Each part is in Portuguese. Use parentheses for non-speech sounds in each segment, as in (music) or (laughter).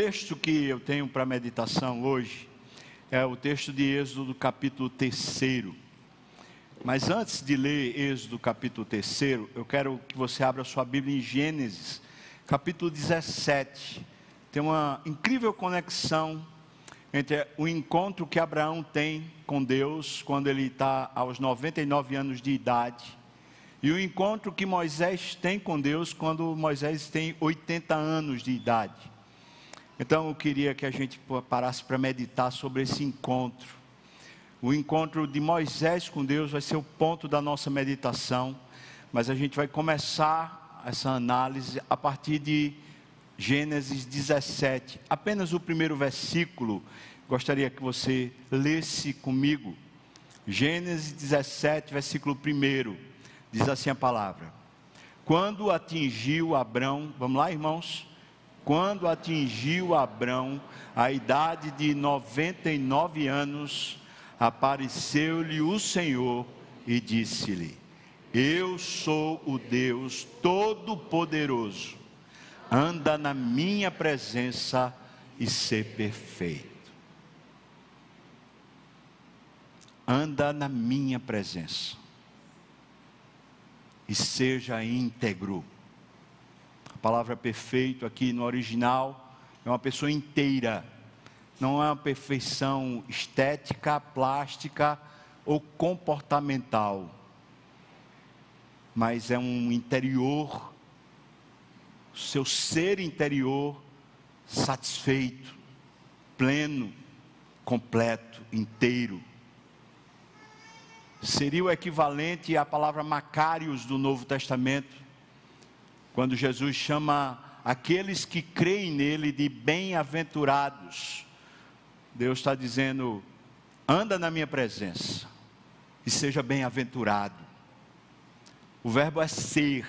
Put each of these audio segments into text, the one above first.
texto que eu tenho para meditação hoje é o texto de Êxodo, capítulo 3. Mas antes de ler Êxodo, capítulo 3, eu quero que você abra sua Bíblia em Gênesis, capítulo 17. Tem uma incrível conexão entre o encontro que Abraão tem com Deus quando ele está aos 99 anos de idade e o encontro que Moisés tem com Deus quando Moisés tem 80 anos de idade. Então eu queria que a gente parasse para meditar sobre esse encontro. O encontro de Moisés com Deus vai ser o ponto da nossa meditação, mas a gente vai começar essa análise a partir de Gênesis 17, apenas o primeiro versículo. Gostaria que você lesse comigo. Gênesis 17, versículo 1. Diz assim a palavra: Quando atingiu Abrão, vamos lá, irmãos? Quando atingiu Abrão a idade de 99 anos, apareceu-lhe o Senhor e disse-lhe: Eu sou o Deus Todo-Poderoso, anda na minha presença e ser perfeito. Anda na minha presença e seja íntegro. A palavra perfeito aqui no original é uma pessoa inteira, não é uma perfeição estética, plástica ou comportamental, mas é um interior, seu ser interior satisfeito, pleno, completo, inteiro. Seria o equivalente à palavra Macários do Novo Testamento, quando Jesus chama aqueles que creem nele de bem-aventurados. Deus está dizendo: anda na minha presença e seja bem-aventurado. O verbo é ser,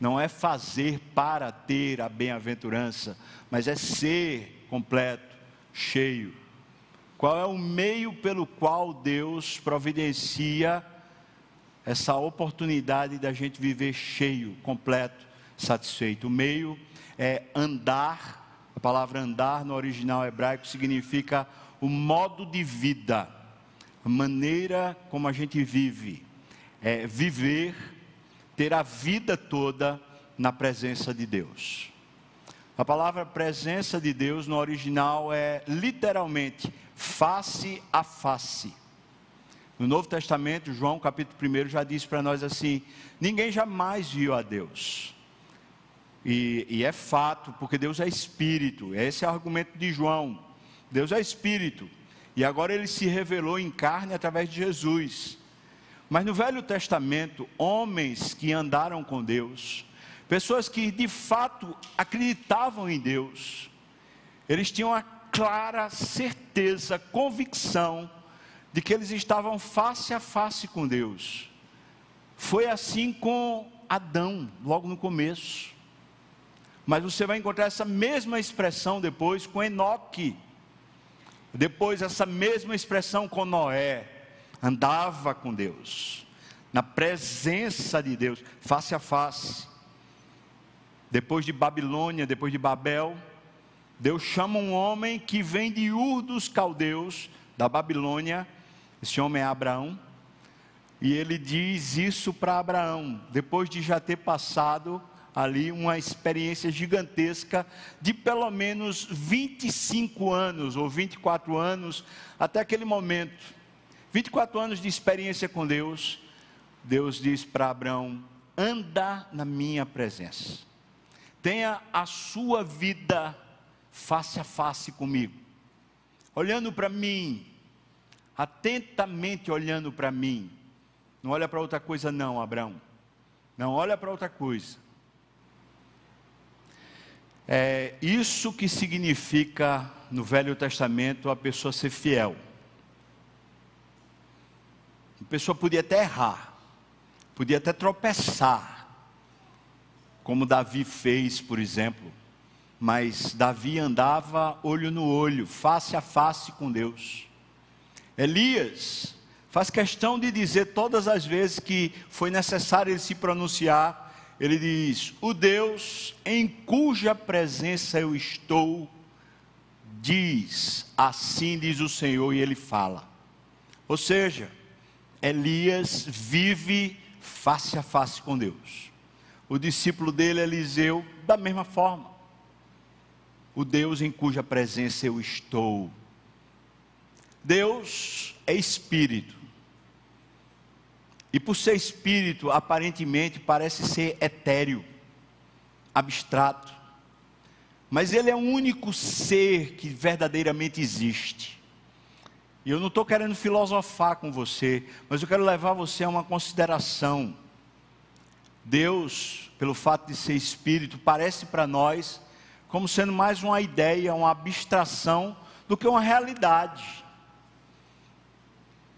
não é fazer para ter a bem-aventurança, mas é ser completo, cheio. Qual é o meio pelo qual Deus providencia essa oportunidade da gente viver cheio, completo, satisfeito? O meio é andar, a palavra andar no original hebraico significa o modo de vida, a maneira como a gente vive, é viver, ter a vida toda na presença de Deus. A palavra presença de Deus no original é literalmente face a face. No Novo Testamento, João capítulo 1 já diz para nós assim: ninguém jamais viu a Deus. E, e, é fato, porque Deus é espírito, esse é o argumento de João. Deus é espírito, e agora ele se revelou em carne através de Jesus. Mas no Velho Testamento, homens que andaram com Deus, pessoas que de fato acreditavam em Deus, eles tinham a clara certeza, convicção de que eles estavam face a face com Deus. Foi assim com Adão, logo no começo. Mas você vai encontrar essa mesma expressão depois com Enoque. Depois, essa mesma expressão com Noé. Andava com Deus, na presença de Deus, face a face. Depois de Babilônia, depois de Babel, Deus chama um homem que vem de Ur dos Caldeus, da Babilônia. Esse homem é Abraão. E ele diz isso para Abraão, depois de já ter passado ali uma experiência gigantesca de pelo menos 25 anos ou 24 anos até aquele momento. 24 anos de experiência com Deus. Deus diz para Abraão: anda na minha presença. Tenha a sua vida face a face comigo, olhando para mim, atentamente olhando para mim. Não olha para outra coisa, não, Abraão. Não olha para outra coisa. É isso que significa no Velho Testamento a pessoa ser fiel. A pessoa podia até errar, podia até tropeçar, como Davi fez, por exemplo. Mas Davi andava olho no olho, face a face com Deus. Elias faz questão de dizer todas as vezes que foi necessário ele se pronunciar: ele diz: O Deus em cuja presença eu estou, diz, assim diz o Senhor, e ele fala. Ou seja, Elias vive face a face com Deus. O discípulo dele, Eliseu, da mesma forma. O Deus em cuja presença eu estou. Deus é espírito. E por ser espírito, aparentemente parece ser etéreo, abstrato. Mas ele é o único ser que verdadeiramente existe. E eu não estou querendo filosofar com você, mas eu quero levar você a uma consideração. Deus, pelo fato de ser espírito, parece para nós como sendo mais uma ideia, uma abstração, do que uma realidade.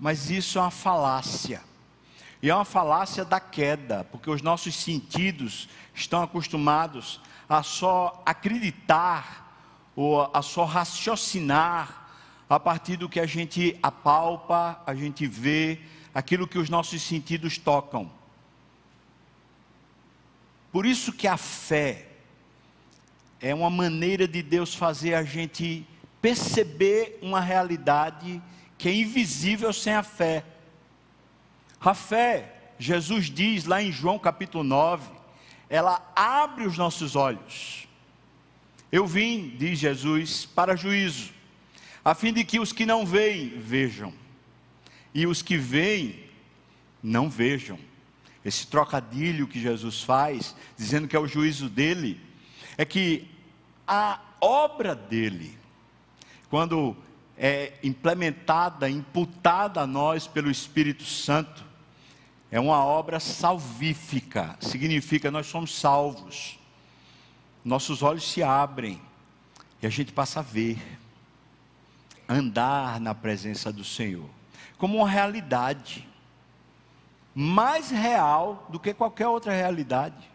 Mas isso é uma falácia. E é uma falácia da queda, porque os nossos sentidos estão acostumados a só acreditar ou a só raciocinar a partir do que a gente apalpa, a gente vê, aquilo que os nossos sentidos tocam. Por isso que a fé é uma maneira de Deus fazer a gente perceber uma realidade que é invisível sem a fé. A fé, Jesus diz lá em João capítulo 9, ela abre os nossos olhos. Eu vim, diz Jesus, para juízo, a fim de que os que não veem, vejam, e os que veem, não vejam. Esse trocadilho que Jesus faz, dizendo que é o juízo dele, é que a obra dele, quando é implementada, imputada a nós pelo Espírito Santo, é uma obra salvífica, significa nós somos salvos. Nossos olhos se abrem e a gente passa a ver, andar na presença do Senhor, como uma realidade mais real do que qualquer outra realidade.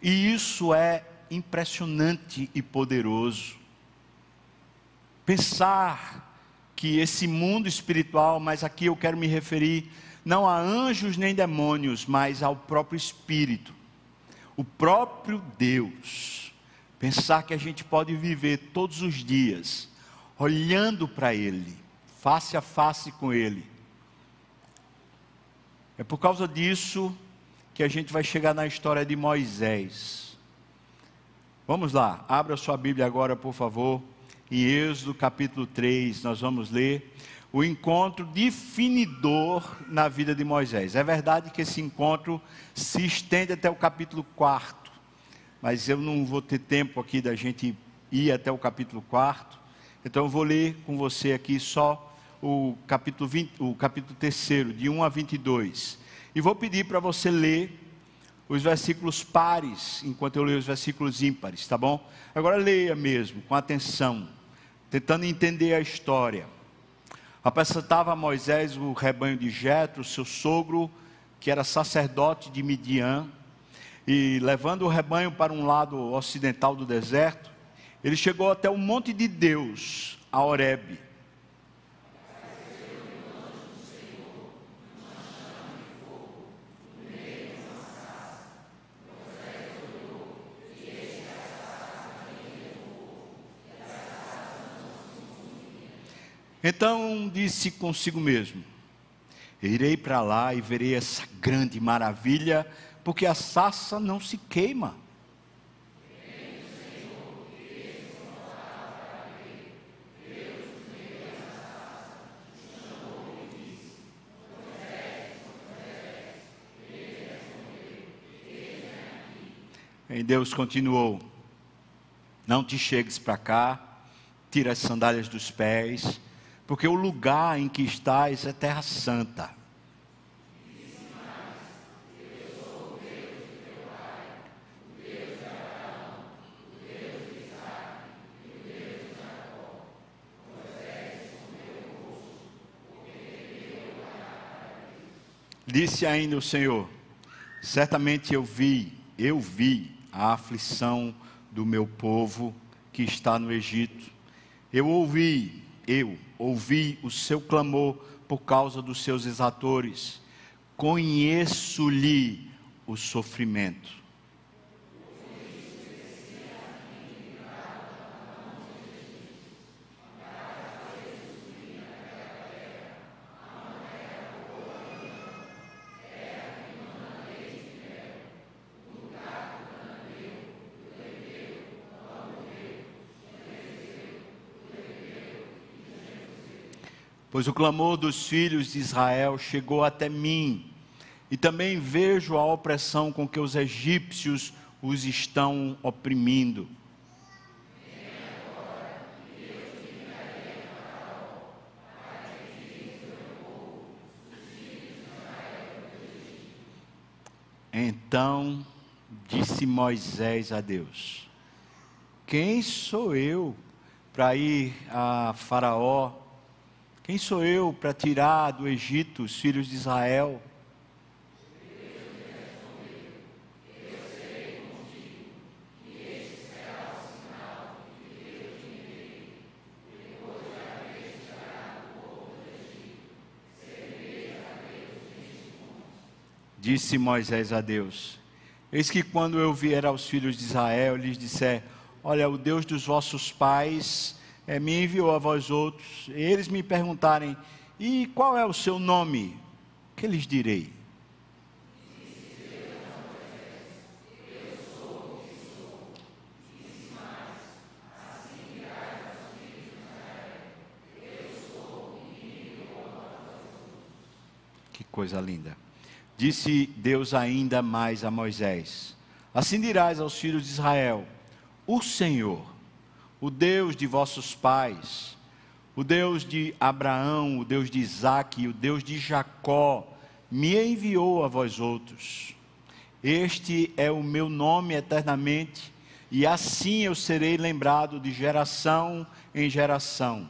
E isso é impressionante e poderoso. Pensar que esse mundo espiritual, mas aqui eu quero me referir não a anjos nem demônios, mas ao próprio Espírito, o próprio Deus. Pensar que a gente pode viver todos os dias olhando para Ele, face a face com Ele. É por causa disso que a gente vai chegar na história de Moisés. Vamos lá, abra sua Bíblia agora, por favor, em Êxodo capítulo 3, nós vamos ler o encontro definidor na vida de Moisés. É verdade que esse encontro se estende até o capítulo 4, mas eu não vou ter tempo aqui da gente ir até o capítulo 4, então eu vou ler com você aqui só o capítulo, 20, o capítulo 3, de 1 a 22. E vou pedir para você ler os versículos pares, enquanto eu leio os versículos ímpares, tá bom? Agora leia mesmo, com atenção, tentando entender a história. Apresentava Moisés o rebanho de Jetro, seu sogro, que era sacerdote de Midian, e levando o rebanho para um lado ocidental do deserto, ele chegou até o monte de Deus, a Horebe. Então disse consigo mesmo: Irei para lá e verei essa grande maravilha, porque a sassa não se queima. E Deus continuou: Não te chegues para cá, tira as sandálias dos pés, porque o lugar em que estás é terra santa. Disse ainda o Senhor: Certamente eu vi, eu vi a aflição do meu povo que está no Egito. Eu ouvi, eu ouvi o seu clamor por causa dos seus exatores. Conheço-lhe o sofrimento. Pois o clamor dos filhos de Israel chegou até mim, e também vejo a opressão com que os egípcios os estão oprimindo. Então disse Moisés a Deus: Quem sou eu para ir a Faraó quem sou eu para tirar do Egito os filhos de Israel? Disse Moisés a Deus: Eis que quando eu vier aos filhos de Israel, lhes disser: Olha, o Deus dos vossos pais é, me enviou a vós outros, e eles me perguntarem: E qual é o seu nome? Que lhes direi? Que coisa linda. Disse Deus ainda mais a Moisés: Assim dirás aos filhos de Israel: O Senhor o Deus de vossos pais, o Deus de Abraão, o Deus de Isaac, o Deus de Jacó, me enviou a vós outros. Este é o meu nome eternamente, e assim eu serei lembrado de geração em geração.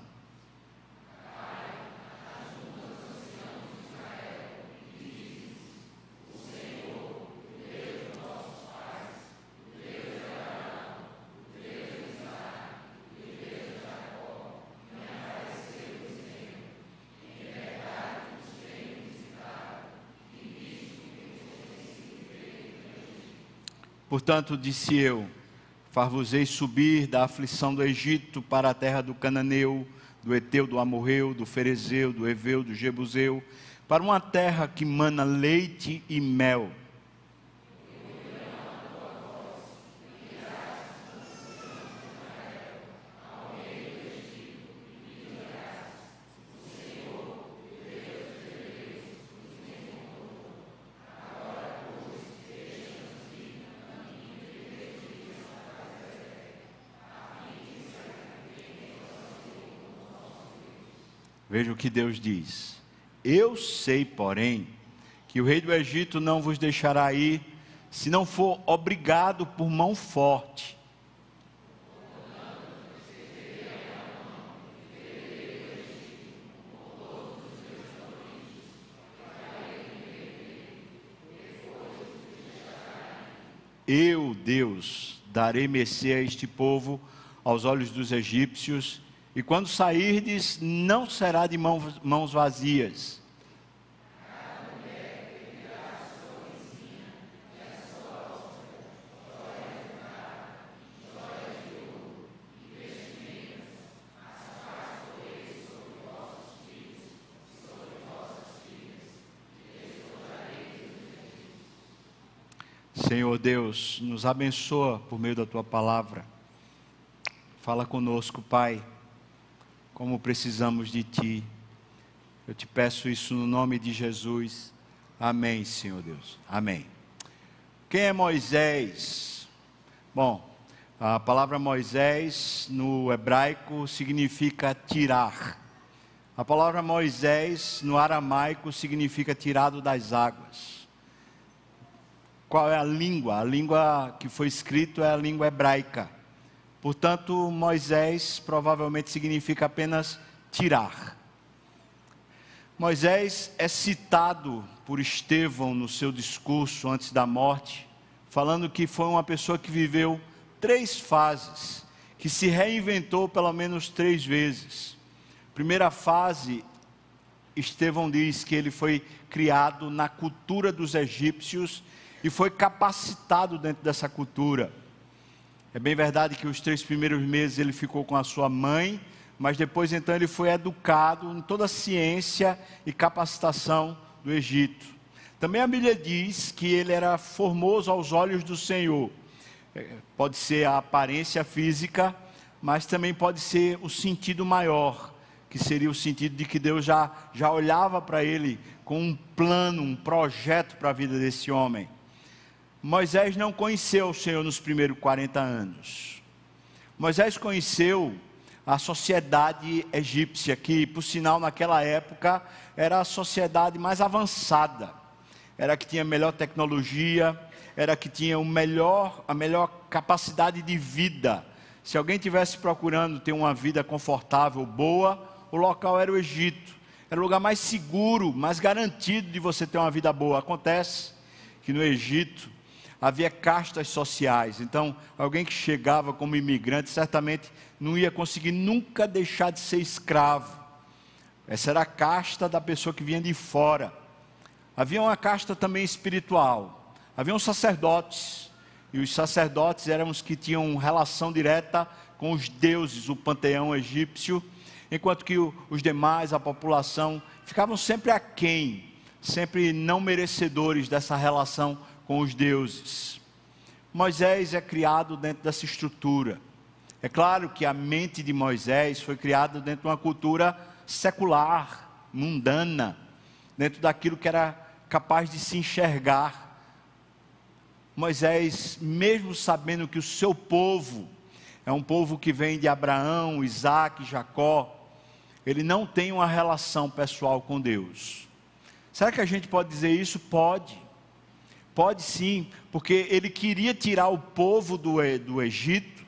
Portanto, disse eu: Far-vos-ei subir da aflição do Egito para a terra do Cananeu, do Eteu, do Amorreu, do Ferezeu, do Eveu, do Jebuseu, para uma terra que mana leite e mel Veja o que Deus diz. Eu sei, porém, que o rei do Egito não vos deixará ir, se não for obrigado por mão forte. Eu, Deus, darei mercê a este povo aos olhos dos egípcios e quando sairdes, não será de mãos, mãos vazias. Senhor Deus, nos abençoa por meio da tua palavra. Fala conosco, Pai como precisamos de Ti. Eu te peço isso no nome de Jesus. Amém, Senhor Deus. Amém. Quem é Moisés? Bom, a palavra Moisés no hebraico significa tirar. A palavra Moisés no aramaico significa tirado das águas. Qual é a língua? A língua que foi escrito é a língua hebraica. Portanto, Moisés provavelmente significa apenas tirar. Moisés é citado por Estevão no seu discurso antes da morte, falando que foi uma pessoa que viveu três fases, que se reinventou pelo menos três vezes. Primeira fase, Estevão diz que ele foi criado na cultura dos egípcios e foi capacitado dentro dessa cultura. É bem verdade que os três primeiros meses ele ficou com a sua mãe, mas depois então ele foi educado em toda a ciência e capacitação do Egito. Também a Bíblia diz que ele era formoso aos olhos do Senhor. É, pode ser a aparência física, mas também pode ser o sentido maior, que seria o sentido de que Deus já, já olhava para ele com um plano, um projeto para a vida desse homem. Moisés não conheceu o Senhor nos primeiros 40 anos. Moisés conheceu a sociedade egípcia, que, por sinal, naquela época era a sociedade mais avançada, era a que tinha melhor tecnologia, era a que tinha o melhor, a melhor capacidade de vida. Se alguém tivesse procurando ter uma vida confortável, boa, o local era o Egito. Era o lugar mais seguro, mais garantido de você ter uma vida boa. Acontece que no Egito havia castas sociais. Então, alguém que chegava como imigrante certamente não ia conseguir nunca deixar de ser escravo. Essa era a casta da pessoa que vinha de fora. Havia uma casta também espiritual. Havia os sacerdotes. E os sacerdotes eram os que tinham relação direta com os deuses, o panteão egípcio, enquanto que os demais, a população, ficavam sempre aquém, sempre não merecedores dessa relação com os deuses. Moisés é criado dentro dessa estrutura. É claro que a mente de Moisés foi criada dentro de uma cultura secular, mundana, dentro daquilo que era capaz de se enxergar. Moisés, mesmo sabendo que o seu povo é um povo que vem de Abraão, Isaac, Jacó, ele não tem uma relação pessoal com Deus. Será que a gente pode dizer isso? Pode. Pode sim, porque ele queria tirar o povo do, do Egito,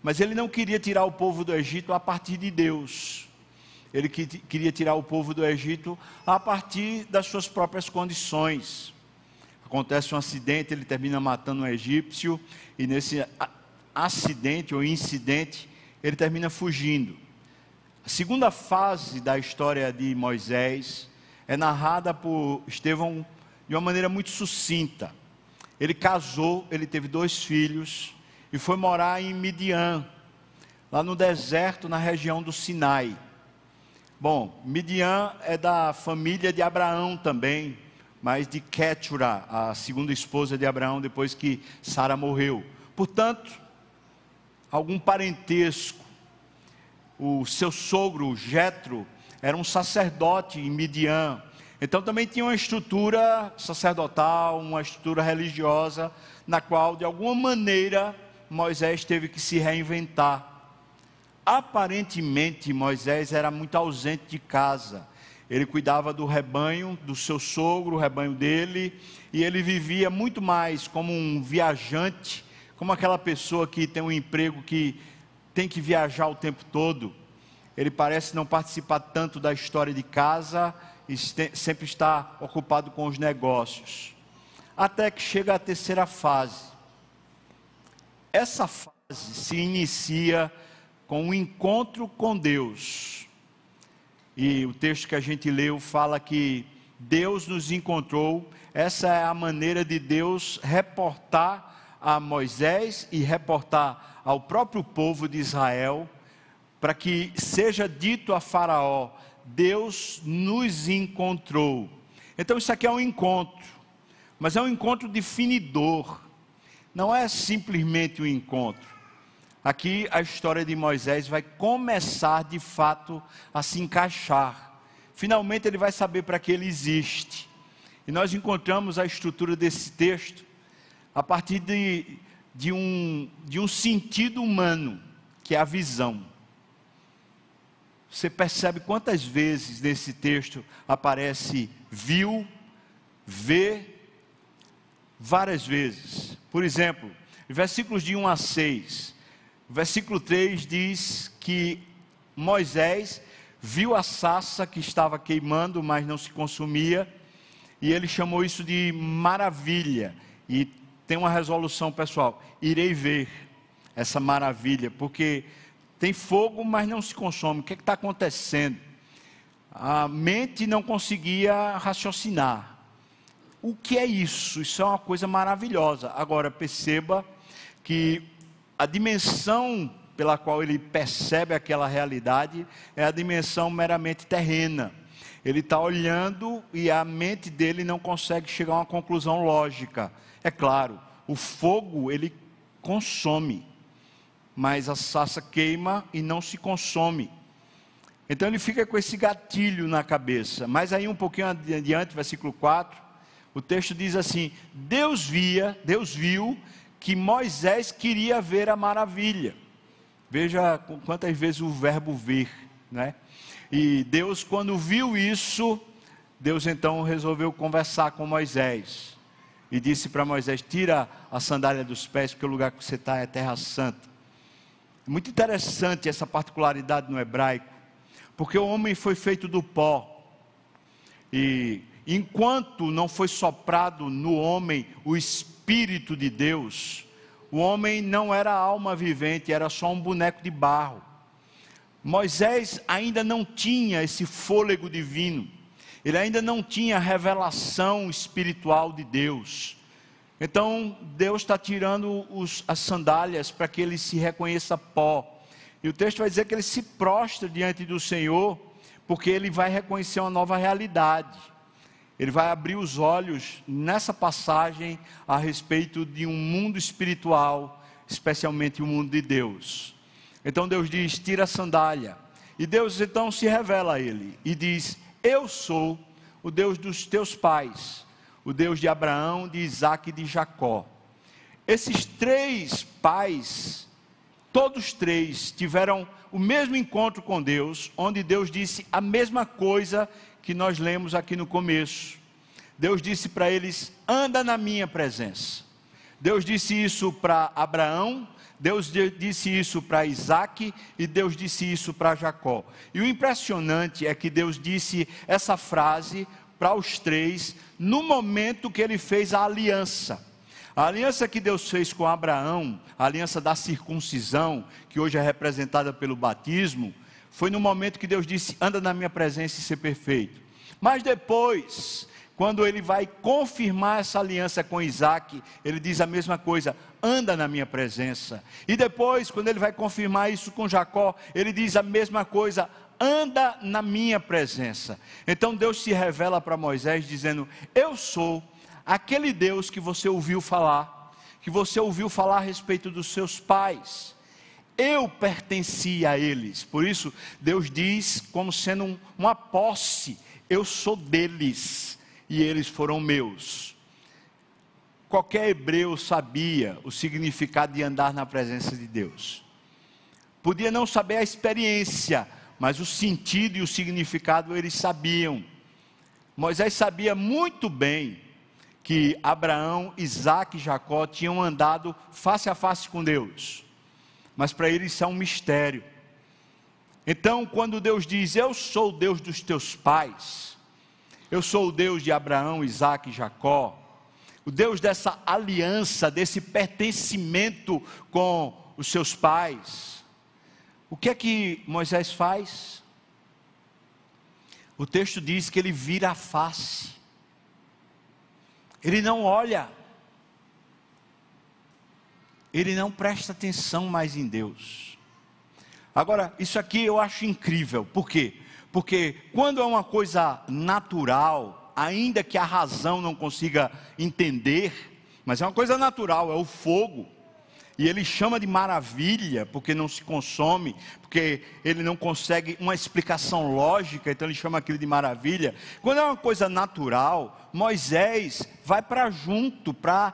mas ele não queria tirar o povo do Egito a partir de Deus. Ele que, queria tirar o povo do Egito a partir das suas próprias condições. Acontece um acidente, ele termina matando um egípcio, e nesse acidente ou incidente, ele termina fugindo. A segunda fase da história de Moisés é narrada por Estevão de uma maneira muito sucinta. Ele casou, ele teve dois filhos e foi morar em Midian, lá no deserto, na região do Sinai. Bom, Midian é da família de Abraão também, mas de Ketura, a segunda esposa de Abraão, depois que Sara morreu. Portanto, algum parentesco. O seu sogro, Jetro, era um sacerdote em Midian, então também tinha uma estrutura sacerdotal, uma estrutura religiosa, na qual, de alguma maneira, Moisés teve que se reinventar. Aparentemente, Moisés era muito ausente de casa. Ele cuidava do rebanho do seu sogro, o rebanho dele, e ele vivia muito mais como um viajante, como aquela pessoa que tem um emprego que tem que viajar o tempo todo. Ele parece não participar tanto da história de casa, e sempre está ocupado com os negócios. Até que chega a terceira fase. Essa fase se inicia com o um encontro com Deus. E o texto que a gente leu fala que Deus nos encontrou. Essa é a maneira de Deus reportar a Moisés e reportar ao próprio povo de Israel, para que seja dito a Faraó: Deus nos encontrou. Então isso aqui é um encontro, mas é um encontro definidor. Não é simplesmente um encontro. Aqui a história de Moisés vai começar de fato a se encaixar. Finalmente ele vai saber para que ele existe. E nós encontramos a estrutura desse texto a partir de, de, um, de um sentido humano, que é a visão. Você percebe quantas vezes nesse texto aparece viu, vê, várias vezes. Por exemplo, versículos de 1 a 6. Versículo 3 diz que Moisés viu a sassa que estava queimando, mas não se consumia, e ele chamou isso de maravilha. E tem uma resolução pessoal: irei ver essa maravilha, porque tem fogo, mas não se consome. O que é está acontecendo? A mente não conseguia raciocinar. o que é isso? Isso é uma coisa maravilhosa. Agora, perceba que a dimensão pela qual ele percebe aquela realidade é a dimensão meramente terrena. Ele está olhando e a mente dele não consegue chegar a uma conclusão lógica. É claro, o fogo ele consome, mas a sassa queima e não se consome. Então ele fica com esse gatilho na cabeça. Mas aí um pouquinho adiante, versículo 4, o texto diz assim: Deus via, Deus viu que Moisés queria ver a maravilha. Veja quantas vezes o verbo ver, né? E Deus, quando viu isso, Deus então resolveu conversar com Moisés e disse para Moisés: Tira a sandália dos pés, porque o lugar que você está é terra santa. Muito interessante essa particularidade no hebraico, porque o homem foi feito do pó, e enquanto não foi soprado no homem o Espírito de Deus, o homem não era alma vivente, era só um boneco de barro. Moisés ainda não tinha esse fôlego divino, ele ainda não tinha revelação espiritual de Deus. Então, Deus está tirando os, as sandálias para que ele se reconheça pó. E o texto vai dizer que ele se prostra diante do Senhor, porque ele vai reconhecer uma nova realidade. Ele vai abrir os olhos nessa passagem a respeito de um mundo espiritual, especialmente o mundo de Deus. Então Deus diz: tira a sandália. E Deus então se revela a ele e diz: Eu sou o Deus dos teus pais, o Deus de Abraão, de Isaac e de Jacó. Esses três pais, todos três, tiveram o mesmo encontro com Deus, onde Deus disse a mesma coisa que nós lemos aqui no começo. Deus disse para eles: anda na minha presença. Deus disse isso para Abraão, Deus disse isso para Isaac e Deus disse isso para Jacó. E o impressionante é que Deus disse essa frase para os três no momento que ele fez a aliança. A aliança que Deus fez com Abraão, a aliança da circuncisão, que hoje é representada pelo batismo, foi no momento que Deus disse: anda na minha presença e ser perfeito. Mas depois, quando ele vai confirmar essa aliança com Isaac, ele diz a mesma coisa: anda na minha presença. E depois, quando ele vai confirmar isso com Jacó, ele diz a mesma coisa: anda na minha presença. Então Deus se revela para Moisés dizendo: Eu sou aquele Deus que você ouviu falar, que você ouviu falar a respeito dos seus pais eu pertencia a eles. Por isso, Deus diz, como sendo um, uma posse: eu sou deles e eles foram meus. Qualquer hebreu sabia o significado de andar na presença de Deus. Podia não saber a experiência, mas o sentido e o significado eles sabiam. Moisés sabia muito bem que Abraão, Isaac e Jacó tinham andado face a face com Deus mas para ele isso é um mistério. Então, quando Deus diz: Eu sou o Deus dos teus pais, eu sou o Deus de Abraão, Isaac e Jacó, o Deus dessa aliança, desse pertencimento com os seus pais, o que é que Moisés faz? O texto diz que ele vira a face, ele não olha ele não presta atenção mais em Deus. Agora, isso aqui eu acho incrível, por quê? Porque quando é uma coisa natural, ainda que a razão não consiga entender, mas é uma coisa natural, é o fogo. E ele chama de maravilha, porque não se consome, porque ele não consegue uma explicação lógica, então ele chama aquilo de maravilha. Quando é uma coisa natural, Moisés vai para junto, para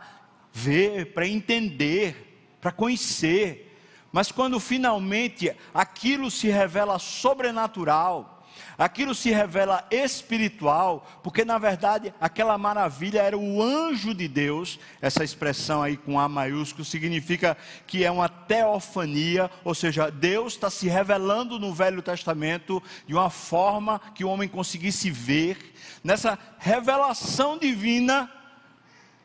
ver, para entender, para conhecer. Mas quando finalmente aquilo se revela sobrenatural, aquilo se revela espiritual, porque na verdade aquela maravilha era o anjo de Deus, essa expressão aí com A maiúsculo significa que é uma teofania, ou seja, Deus está se revelando no Velho Testamento de uma forma que o homem conseguisse ver, nessa revelação divina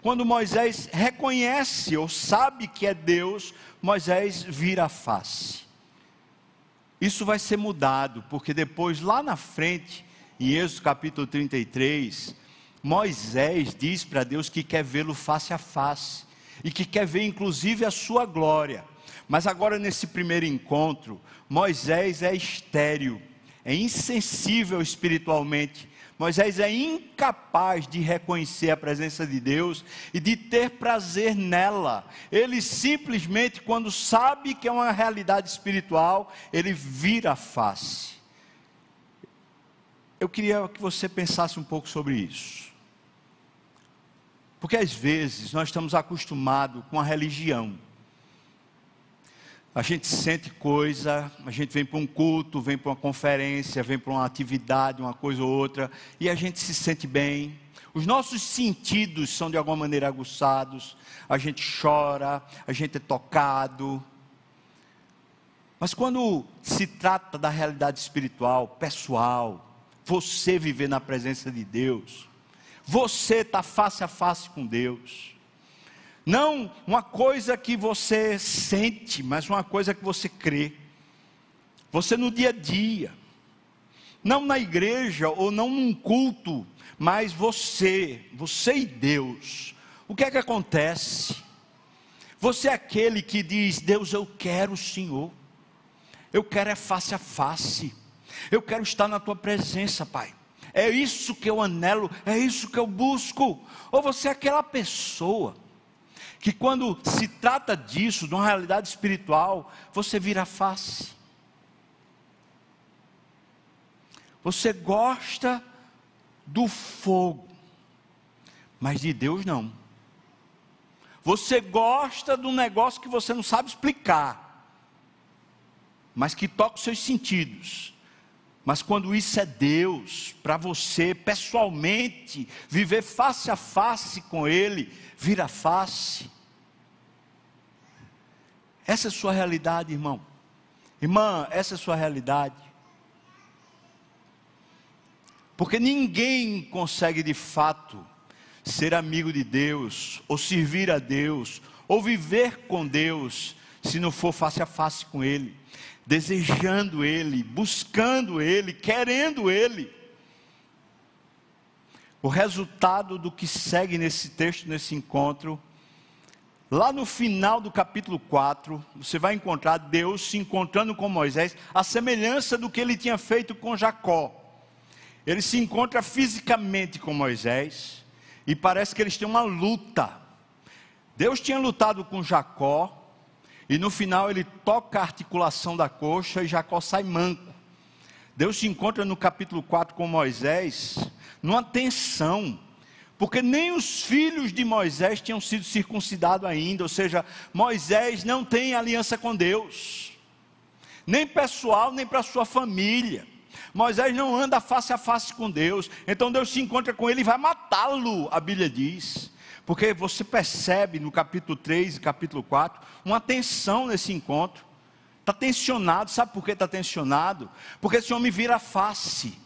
quando Moisés reconhece ou sabe que é Deus, Moisés vira a face. Isso vai ser mudado, porque depois, lá na frente, em Êxodo capítulo 33, Moisés diz para Deus que quer vê-lo face a face e que quer ver inclusive a sua glória. Mas agora nesse primeiro encontro, Moisés é estéril, é insensível espiritualmente. Moisés é incapaz de reconhecer a presença de Deus e de ter prazer nela. Ele simplesmente, quando sabe que é uma realidade espiritual, ele vira a face. Eu queria que você pensasse um pouco sobre isso. Porque às vezes nós estamos acostumados com a religião. A gente sente coisa, a gente vem para um culto, vem para uma conferência, vem para uma atividade, uma coisa ou outra, e a gente se sente bem. Os nossos sentidos são de alguma maneira aguçados, a gente chora, a gente é tocado. Mas quando se trata da realidade espiritual, pessoal, você viver na presença de Deus, você está face a face com Deus. Não uma coisa que você sente, mas uma coisa que você crê. Você no dia a dia. Não na igreja ou não num culto, mas você, você e Deus. O que é que acontece? Você é aquele que diz: Deus, eu quero o Senhor. Eu quero é face a face. Eu quero estar na tua presença, Pai. É isso que eu anelo, é isso que eu busco. Ou você é aquela pessoa que quando se trata disso, de uma realidade espiritual, você vira face. Você gosta do fogo, mas de Deus não. Você gosta do negócio que você não sabe explicar, mas que toca os seus sentidos. Mas quando isso é Deus, para você pessoalmente, viver face a face com Ele, vira face. Essa é a sua realidade, irmão. Irmã, essa é a sua realidade. Porque ninguém consegue de fato ser amigo de Deus, ou servir a Deus, ou viver com Deus, se não for face a face com Ele desejando Ele, buscando Ele, querendo Ele. O resultado do que segue nesse texto, nesse encontro, lá no final do capítulo 4, você vai encontrar Deus se encontrando com Moisés, a semelhança do que ele tinha feito com Jacó. Ele se encontra fisicamente com Moisés, e parece que eles têm uma luta. Deus tinha lutado com Jacó, e no final ele toca a articulação da coxa e Jacó sai manco. Deus se encontra no capítulo 4 com Moisés, numa tensão, porque nem os filhos de Moisés tinham sido circuncidados ainda, ou seja, Moisés não tem aliança com Deus, nem pessoal, nem para sua família. Moisés não anda face a face com Deus, então Deus se encontra com ele e vai matá-lo, a Bíblia diz. Porque você percebe no capítulo 3 e capítulo 4 uma tensão nesse encontro. Está tensionado, sabe por que está tensionado? Porque esse homem vira face.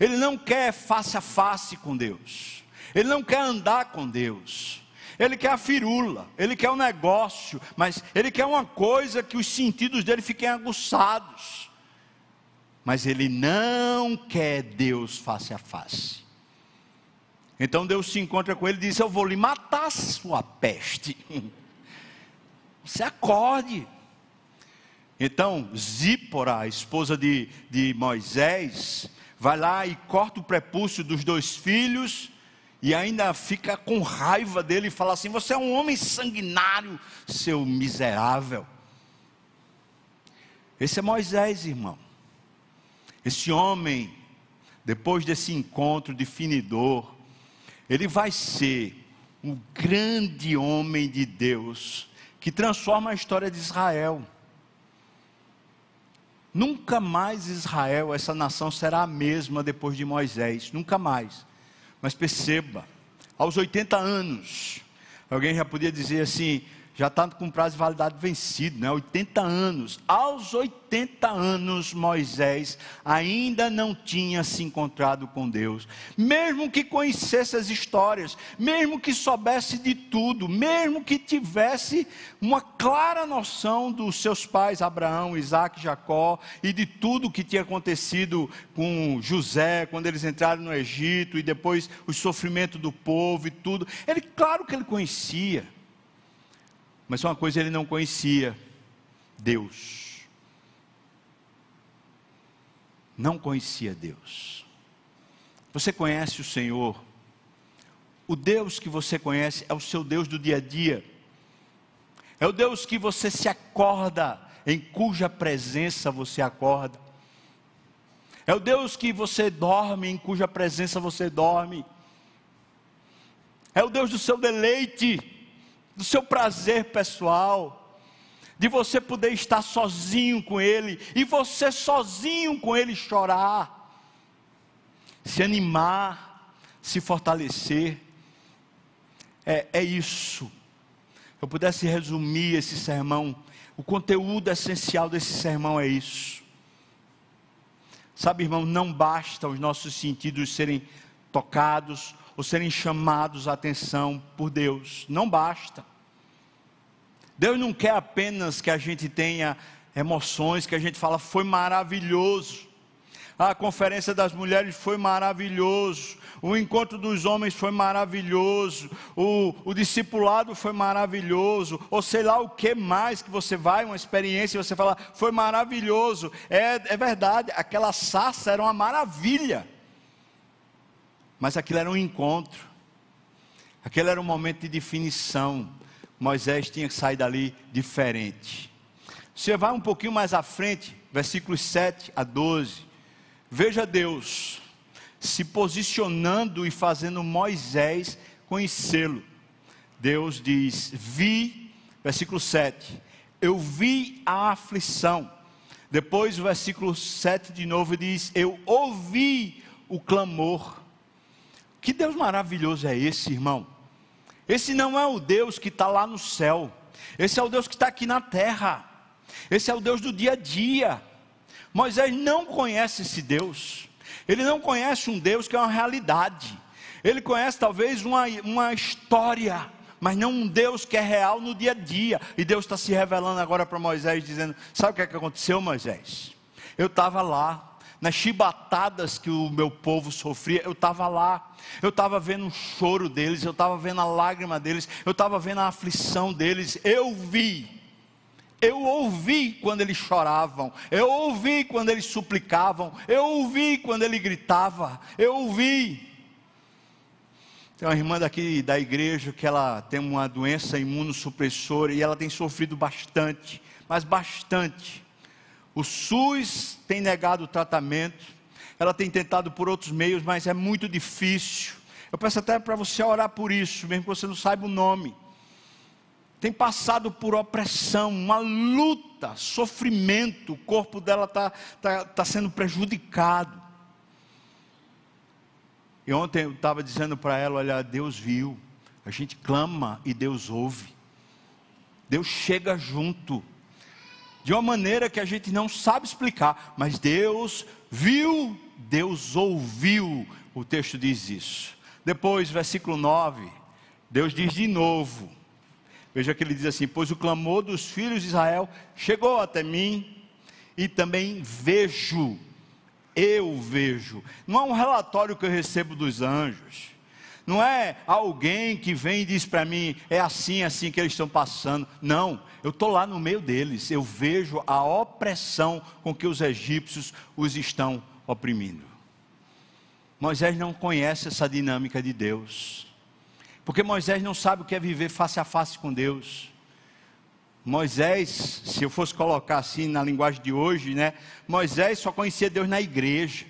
Ele não quer face a face com Deus. Ele não quer andar com Deus. Ele quer a firula, ele quer o um negócio, mas ele quer uma coisa que os sentidos dele fiquem aguçados. Mas ele não quer Deus face a face. Então Deus se encontra com ele e diz: Eu vou lhe matar, sua peste. (laughs) Você acorde. Então, Zípora, a esposa de, de Moisés, vai lá e corta o prepúcio dos dois filhos e ainda fica com raiva dele e fala assim: Você é um homem sanguinário, seu miserável. Esse é Moisés, irmão. Esse homem, depois desse encontro definidor, ele vai ser um grande homem de Deus que transforma a história de Israel. Nunca mais Israel, essa nação, será a mesma depois de Moisés, nunca mais. Mas perceba, aos 80 anos, alguém já podia dizer assim: já está com prazo de validade vencido, né? 80 anos. Aos 80 anos, Moisés ainda não tinha se encontrado com Deus. Mesmo que conhecesse as histórias, mesmo que soubesse de tudo, mesmo que tivesse uma clara noção dos seus pais, Abraão, Isaac, Jacó, e de tudo que tinha acontecido com José, quando eles entraram no Egito, e depois o sofrimento do povo e tudo. Ele, claro que ele conhecia. Mas uma coisa ele não conhecia: Deus. Não conhecia Deus. Você conhece o Senhor? O Deus que você conhece é o seu Deus do dia a dia. É o Deus que você se acorda, em cuja presença você acorda. É o Deus que você dorme, em cuja presença você dorme. É o Deus do seu deleite do seu prazer pessoal, de você poder estar sozinho com Ele e você sozinho com Ele chorar, se animar, se fortalecer. É, é isso. Eu pudesse resumir esse sermão, o conteúdo essencial desse sermão é isso. Sabe, irmão, não basta os nossos sentidos serem tocados ou serem chamados a atenção por Deus. Não basta. Deus não quer apenas que a gente tenha emoções, que a gente fala, foi maravilhoso. A conferência das mulheres foi maravilhoso. O encontro dos homens foi maravilhoso. O, o discipulado foi maravilhoso. Ou sei lá o que mais que você vai, uma experiência, você fala, foi maravilhoso. É, é verdade, aquela sarça era uma maravilha. Mas aquilo era um encontro, aquele era um momento de definição. Moisés tinha que sair dali diferente. Você vai um pouquinho mais à frente, versículos 7 a 12. Veja Deus se posicionando e fazendo Moisés conhecê-lo. Deus diz: Vi, versículo 7, eu vi a aflição. Depois, o versículo 7 de novo diz: Eu ouvi o clamor. Que Deus maravilhoso é esse, irmão? Esse não é o Deus que está lá no céu, esse é o Deus que está aqui na terra, esse é o Deus do dia a dia. Moisés não conhece esse Deus, ele não conhece um Deus que é uma realidade, ele conhece talvez uma, uma história, mas não um Deus que é real no dia a dia. E Deus está se revelando agora para Moisés, dizendo: Sabe o que, é que aconteceu, Moisés? Eu estava lá, nas chibatadas que o meu povo sofria, eu estava lá, eu estava vendo o choro deles, eu estava vendo a lágrima deles, eu estava vendo a aflição deles, eu vi, eu ouvi quando eles choravam, eu ouvi quando eles suplicavam, eu ouvi quando ele gritava, eu ouvi. Tem uma irmã daqui da igreja que ela tem uma doença imunossupressora e ela tem sofrido bastante, mas bastante. O SUS tem negado o tratamento, ela tem tentado por outros meios, mas é muito difícil. Eu peço até para você orar por isso, mesmo que você não saiba o nome. Tem passado por opressão, uma luta, sofrimento, o corpo dela está tá, tá sendo prejudicado. E ontem eu estava dizendo para ela: olha, Deus viu, a gente clama e Deus ouve, Deus chega junto de uma maneira que a gente não sabe explicar, mas Deus viu, Deus ouviu, o texto diz isso. Depois, versículo 9, Deus diz de novo, veja que ele diz assim: Pois o clamor dos filhos de Israel chegou até mim, e também vejo, eu vejo, não é um relatório que eu recebo dos anjos, não é alguém que vem e diz para mim, é assim, assim que eles estão passando. Não, eu estou lá no meio deles, eu vejo a opressão com que os egípcios os estão oprimindo. Moisés não conhece essa dinâmica de Deus, porque Moisés não sabe o que é viver face a face com Deus. Moisés, se eu fosse colocar assim na linguagem de hoje, né? Moisés só conhecia Deus na igreja.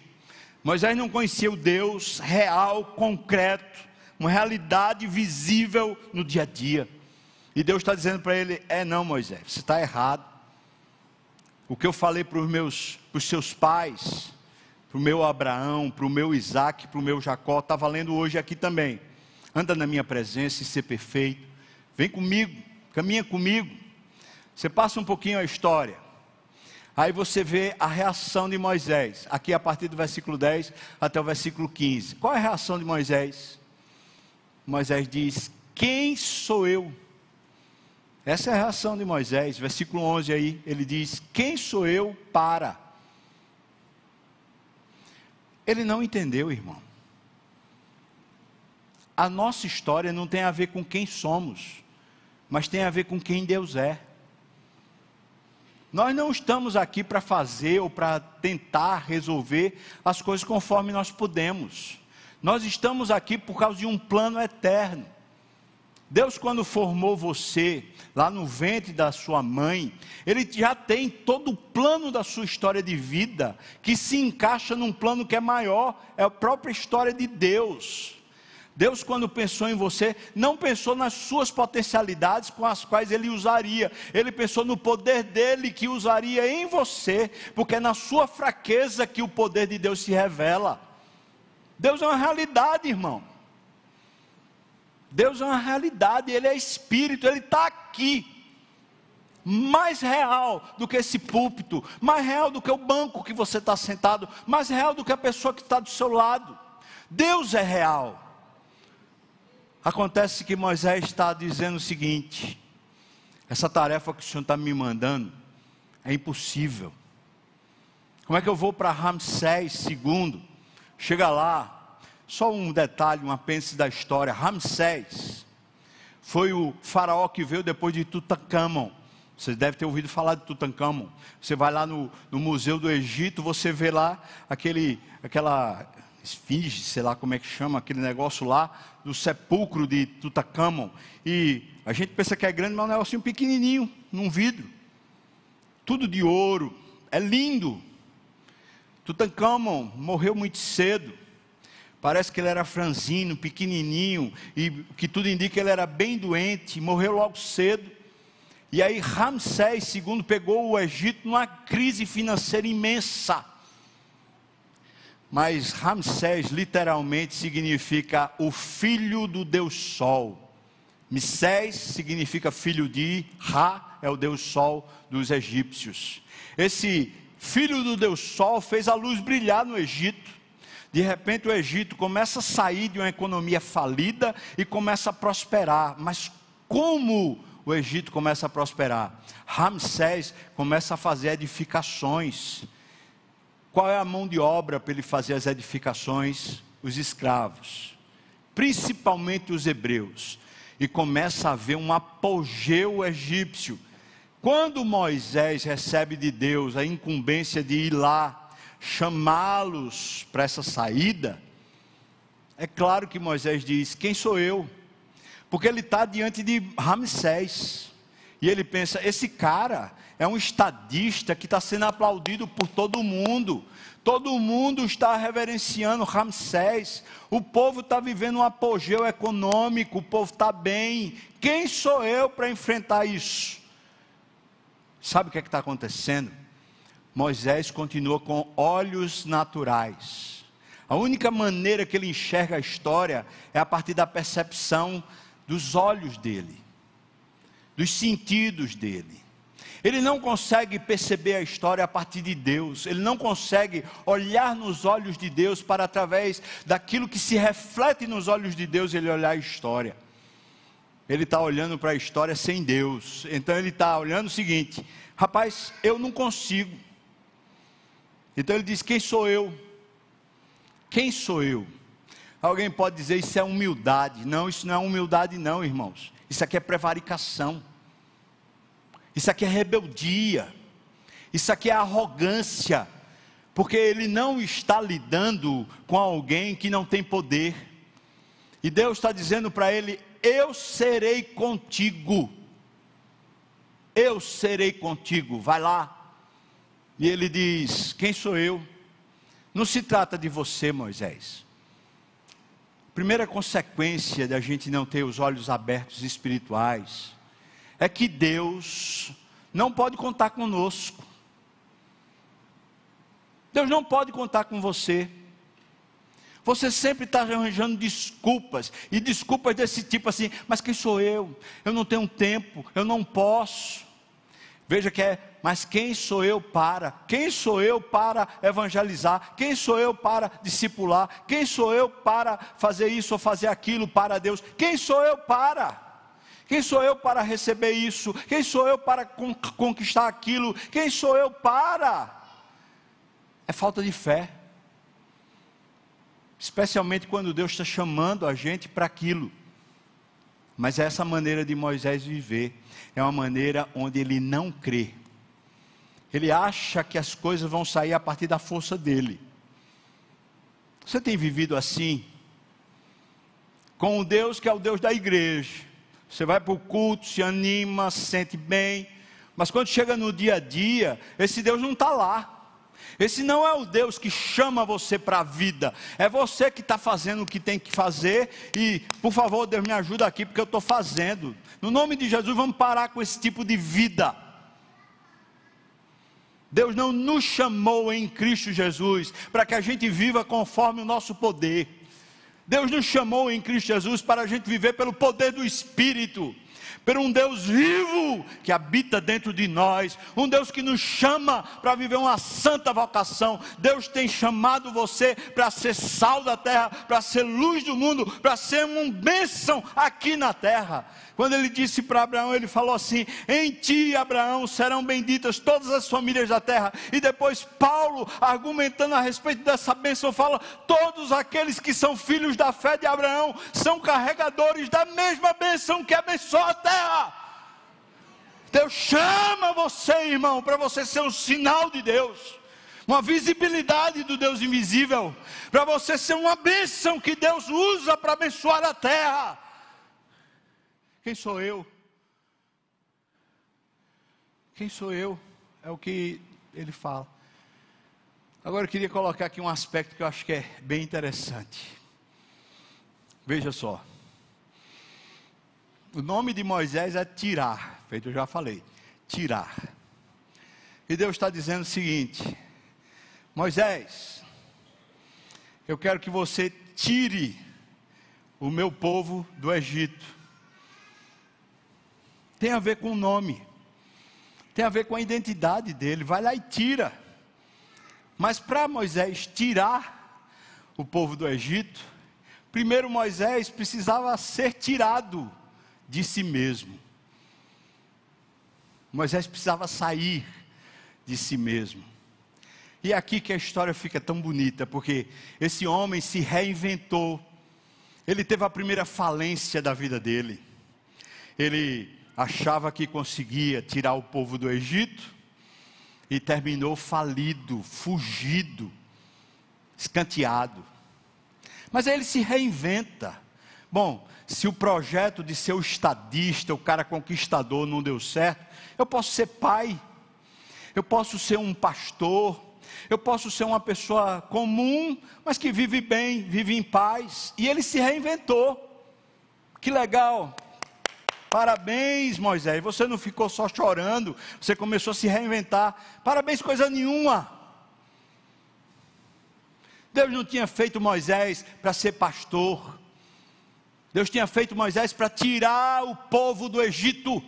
Moisés não conhecia o Deus real, concreto, uma realidade visível no dia a dia. E Deus está dizendo para ele: é não, Moisés, você está errado. O que eu falei para os meus, para os seus pais, para o meu Abraão, para o meu Isaac, para o meu Jacó, está valendo hoje aqui também. Anda na minha presença e ser perfeito. Vem comigo, caminha comigo. Você passa um pouquinho a história. Aí você vê a reação de Moisés, aqui a partir do versículo 10 até o versículo 15. Qual é a reação de Moisés? Moisés diz: Quem sou eu? Essa é a reação de Moisés, versículo 11 aí, ele diz: Quem sou eu para? Ele não entendeu, irmão. A nossa história não tem a ver com quem somos, mas tem a ver com quem Deus é. Nós não estamos aqui para fazer ou para tentar resolver as coisas conforme nós podemos. Nós estamos aqui por causa de um plano eterno. Deus, quando formou você lá no ventre da sua mãe, Ele já tem todo o plano da sua história de vida, que se encaixa num plano que é maior, é a própria história de Deus. Deus, quando pensou em você, não pensou nas suas potencialidades com as quais Ele usaria, Ele pensou no poder dele que usaria em você, porque é na sua fraqueza que o poder de Deus se revela. Deus é uma realidade, irmão. Deus é uma realidade, Ele é espírito, Ele está aqui. Mais real do que esse púlpito, mais real do que o banco que você está sentado, mais real do que a pessoa que está do seu lado. Deus é real. Acontece que Moisés está dizendo o seguinte: essa tarefa que o Senhor está me mandando é impossível. Como é que eu vou para Ramsés II? Chega lá, só um detalhe, um apêndice da história: Ramsés foi o faraó que veio depois de Tutankhamon. Você deve ter ouvido falar de Tutankhamon. Você vai lá no, no Museu do Egito, você vê lá aquele, aquela esfinge, sei lá como é que chama, aquele negócio lá, do sepulcro de Tutankhamon. E a gente pensa que é grande, mas é um negocinho pequenininho, num vidro. Tudo de ouro, é lindo. Tutankhamon morreu muito cedo. Parece que ele era franzino, pequenininho, e que tudo indica que ele era bem doente, morreu logo cedo. E aí Ramsés II pegou o Egito numa crise financeira imensa. Mas Ramsés literalmente significa o filho do Deus Sol. Missés significa filho de Ra, é o Deus Sol dos egípcios. Esse filho do Deus Sol fez a luz brilhar no Egito. De repente o Egito começa a sair de uma economia falida e começa a prosperar. Mas como o Egito começa a prosperar? Ramsés começa a fazer edificações qual é a mão de obra para ele fazer as edificações? Os escravos, principalmente os hebreus. E começa a haver um apogeu egípcio. Quando Moisés recebe de Deus a incumbência de ir lá, chamá-los para essa saída, é claro que Moisés diz: Quem sou eu? Porque ele está diante de Ramsés. E ele pensa: esse cara é um estadista que está sendo aplaudido por todo mundo. Todo mundo está reverenciando Ramsés. O povo está vivendo um apogeu econômico. O povo está bem. Quem sou eu para enfrentar isso? Sabe o que é está acontecendo? Moisés continua com olhos naturais. A única maneira que ele enxerga a história é a partir da percepção dos olhos dele, dos sentidos dele. Ele não consegue perceber a história a partir de Deus, ele não consegue olhar nos olhos de Deus para através daquilo que se reflete nos olhos de Deus, ele olhar a história. Ele está olhando para a história sem Deus, então ele está olhando o seguinte: rapaz, eu não consigo. Então ele diz: quem sou eu? Quem sou eu? Alguém pode dizer isso é humildade. Não, isso não é humildade, não, irmãos. Isso aqui é prevaricação. Isso aqui é rebeldia. Isso aqui é arrogância. Porque ele não está lidando com alguém que não tem poder. E Deus está dizendo para ele: Eu serei contigo. Eu serei contigo. Vai lá. E ele diz: Quem sou eu? Não se trata de você, Moisés. Primeira consequência da gente não ter os olhos abertos espirituais é que Deus não pode contar conosco. Deus não pode contar com você. Você sempre está arranjando desculpas, e desculpas desse tipo assim, mas quem sou eu? Eu não tenho tempo, eu não posso. Veja que é, mas quem sou eu para? Quem sou eu para evangelizar? Quem sou eu para discipular? Quem sou eu para fazer isso ou fazer aquilo para Deus? Quem sou eu para? Quem sou eu para receber isso? Quem sou eu para conquistar aquilo? Quem sou eu para? É falta de fé. Especialmente quando Deus está chamando a gente para aquilo. Mas é essa maneira de Moisés viver. É uma maneira onde ele não crê. Ele acha que as coisas vão sair a partir da força dele. Você tem vivido assim? Com o Deus que é o Deus da igreja. Você vai para o culto, se anima, se sente bem. Mas quando chega no dia a dia, esse Deus não está lá. Esse não é o Deus que chama você para a vida, é você que está fazendo o que tem que fazer. E, por favor, Deus me ajuda aqui, porque eu estou fazendo. No nome de Jesus, vamos parar com esse tipo de vida. Deus não nos chamou em Cristo Jesus para que a gente viva conforme o nosso poder. Deus nos chamou em Cristo Jesus para a gente viver pelo poder do Espírito por um Deus vivo que habita dentro de nós, um Deus que nos chama para viver uma santa vocação. Deus tem chamado você para ser sal da terra, para ser luz do mundo, para ser uma bênção aqui na terra. Quando ele disse para Abraão, ele falou assim: Em ti, Abraão, serão benditas todas as famílias da terra. E depois, Paulo, argumentando a respeito dessa bênção, fala: Todos aqueles que são filhos da fé de Abraão são carregadores da mesma bênção que abençoa a terra. Deus chama você, irmão, para você ser um sinal de Deus uma visibilidade do Deus invisível, para você ser uma bênção que Deus usa para abençoar a terra. Quem sou eu? Quem sou eu? É o que ele fala. Agora eu queria colocar aqui um aspecto que eu acho que é bem interessante. Veja só. O nome de Moisés é tirar, feito eu já falei, tirar. E Deus está dizendo o seguinte: Moisés, eu quero que você tire o meu povo do Egito tem a ver com o nome, tem a ver com a identidade dele. Vai lá e tira. Mas para Moisés tirar o povo do Egito, primeiro Moisés precisava ser tirado de si mesmo. Moisés precisava sair de si mesmo. E é aqui que a história fica tão bonita, porque esse homem se reinventou. Ele teve a primeira falência da vida dele. Ele achava que conseguia tirar o povo do Egito e terminou falido, fugido, escanteado. Mas aí ele se reinventa. Bom, se o projeto de ser o estadista, o cara conquistador não deu certo, eu posso ser pai, eu posso ser um pastor, eu posso ser uma pessoa comum, mas que vive bem, vive em paz. E ele se reinventou. Que legal, Parabéns, Moisés. Você não ficou só chorando, você começou a se reinventar. Parabéns, coisa nenhuma. Deus não tinha feito Moisés para ser pastor. Deus tinha feito Moisés para tirar o povo do Egito.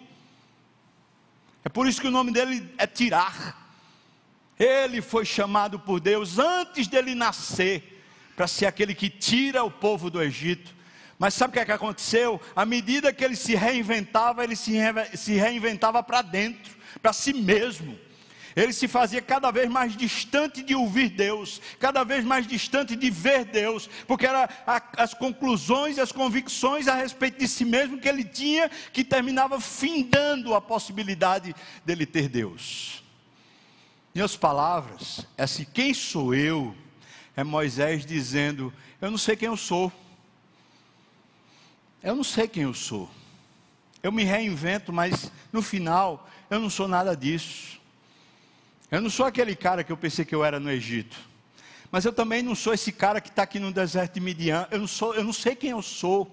É por isso que o nome dele é Tirar. Ele foi chamado por Deus antes dele nascer, para ser aquele que tira o povo do Egito. Mas sabe o que, é que aconteceu? À medida que ele se reinventava, ele se, reinventava para dentro, para si mesmo. Ele se fazia cada vez mais distante de ouvir Deus, cada vez mais distante de ver Deus, porque eram as conclusões e as convicções a respeito de si mesmo que ele tinha, que terminava findando a possibilidade dele ter Deus. Minhas palavras, é assim: quem sou eu? É Moisés dizendo: Eu não sei quem eu sou. Eu não sei quem eu sou. Eu me reinvento, mas no final eu não sou nada disso. Eu não sou aquele cara que eu pensei que eu era no Egito. Mas eu também não sou esse cara que está aqui no deserto de Midian. Eu não, sou, eu não sei quem eu sou.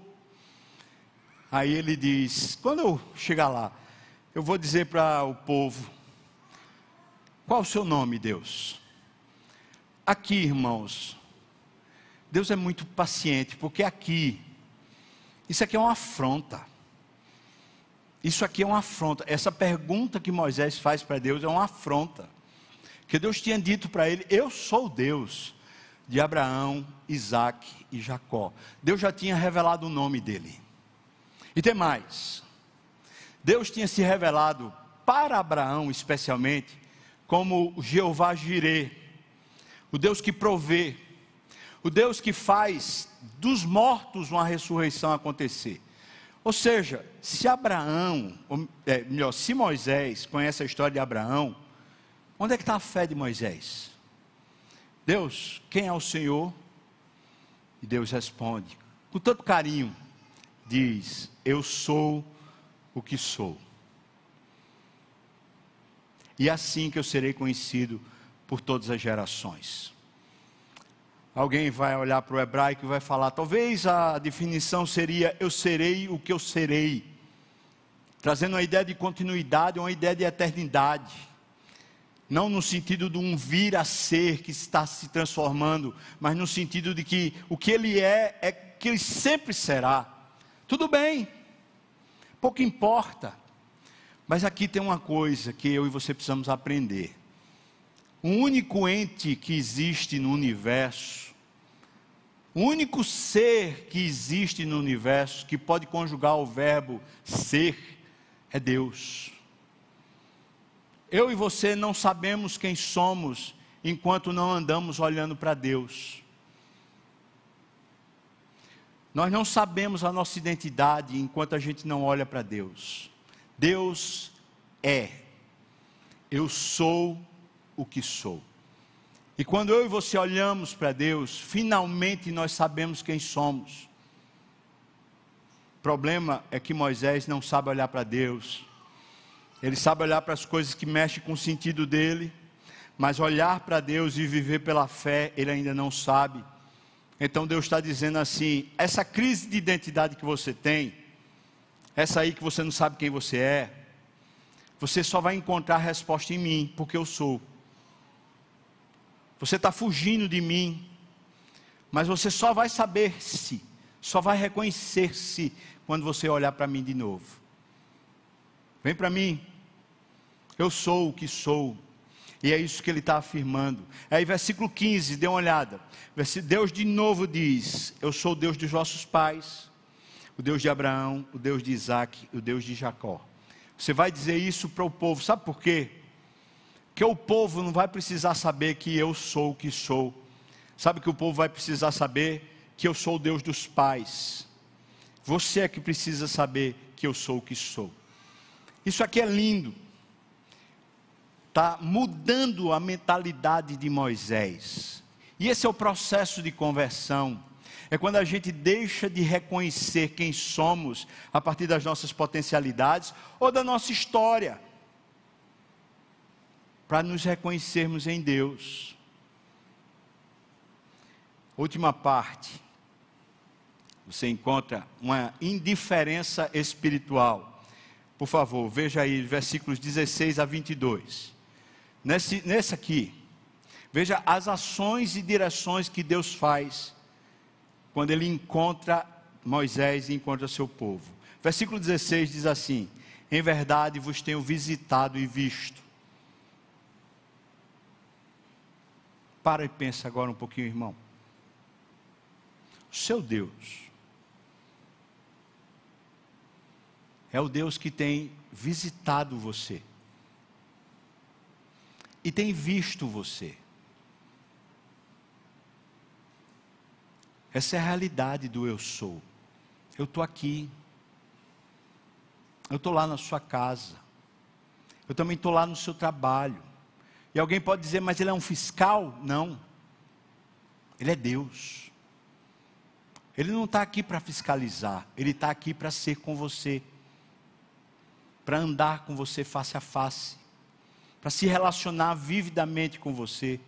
Aí ele diz: quando eu chegar lá, eu vou dizer para o povo: qual o seu nome, Deus? Aqui, irmãos, Deus é muito paciente, porque aqui, isso aqui é uma afronta. Isso aqui é uma afronta. Essa pergunta que Moisés faz para Deus é uma afronta. Que Deus tinha dito para ele: Eu sou Deus de Abraão, Isaac e Jacó. Deus já tinha revelado o nome dele. E tem mais. Deus tinha se revelado para Abraão, especialmente, como Jeová Jireh, o Deus que provê, o Deus que faz dos mortos uma ressurreição acontecer. Ou seja, se Abraão, ou, é, melhor, se Moisés conhece a história de Abraão, onde é que está a fé de Moisés? Deus, quem é o Senhor? E Deus responde, com tanto carinho, diz: Eu sou o que sou. E é assim que eu serei conhecido por todas as gerações. Alguém vai olhar para o hebraico e vai falar, talvez a definição seria: Eu serei o que eu serei, trazendo uma ideia de continuidade, uma ideia de eternidade. Não no sentido de um vir a ser que está se transformando, mas no sentido de que o que ele é, é que ele sempre será. Tudo bem, pouco importa. Mas aqui tem uma coisa que eu e você precisamos aprender. O único ente que existe no universo, o único ser que existe no universo que pode conjugar o verbo ser é Deus. Eu e você não sabemos quem somos enquanto não andamos olhando para Deus. Nós não sabemos a nossa identidade enquanto a gente não olha para Deus. Deus é. Eu sou o que sou. E quando eu e você olhamos para Deus, finalmente nós sabemos quem somos. O problema é que Moisés não sabe olhar para Deus. Ele sabe olhar para as coisas que mexem com o sentido dele, mas olhar para Deus e viver pela fé, ele ainda não sabe. Então Deus está dizendo assim: essa crise de identidade que você tem, essa aí que você não sabe quem você é, você só vai encontrar a resposta em mim, porque eu sou. Você está fugindo de mim, mas você só vai saber se, só vai reconhecer-se quando você olhar para mim de novo. Vem para mim, eu sou o que sou, e é isso que ele está afirmando. Aí, versículo 15, dê uma olhada. Deus de novo diz: Eu sou o Deus dos vossos pais, o Deus de Abraão, o Deus de Isaac, o Deus de Jacó. Você vai dizer isso para o povo, sabe por quê? Porque o povo não vai precisar saber que eu sou o que sou. Sabe que o povo vai precisar saber que eu sou o Deus dos pais. Você é que precisa saber que eu sou o que sou. Isso aqui é lindo está mudando a mentalidade de Moisés. E esse é o processo de conversão. É quando a gente deixa de reconhecer quem somos a partir das nossas potencialidades ou da nossa história, para nos reconhecermos em Deus. Última parte. Você encontra uma indiferença espiritual. Por favor, veja aí versículos 16 a 22. Nesse, nesse aqui, veja as ações e direções que Deus faz quando Ele encontra Moisés e encontra seu povo. Versículo 16 diz assim: Em verdade vos tenho visitado e visto. Para e pensa agora um pouquinho, irmão. Seu Deus é o Deus que tem visitado você e tem visto você. Essa é a realidade do eu sou. Eu estou aqui. Eu estou lá na sua casa. Eu também estou lá no seu trabalho. E alguém pode dizer, mas ele é um fiscal? Não. Ele é Deus. Ele não está aqui para fiscalizar. Ele está aqui para ser com você. Para andar com você face a face para se relacionar vividamente com você.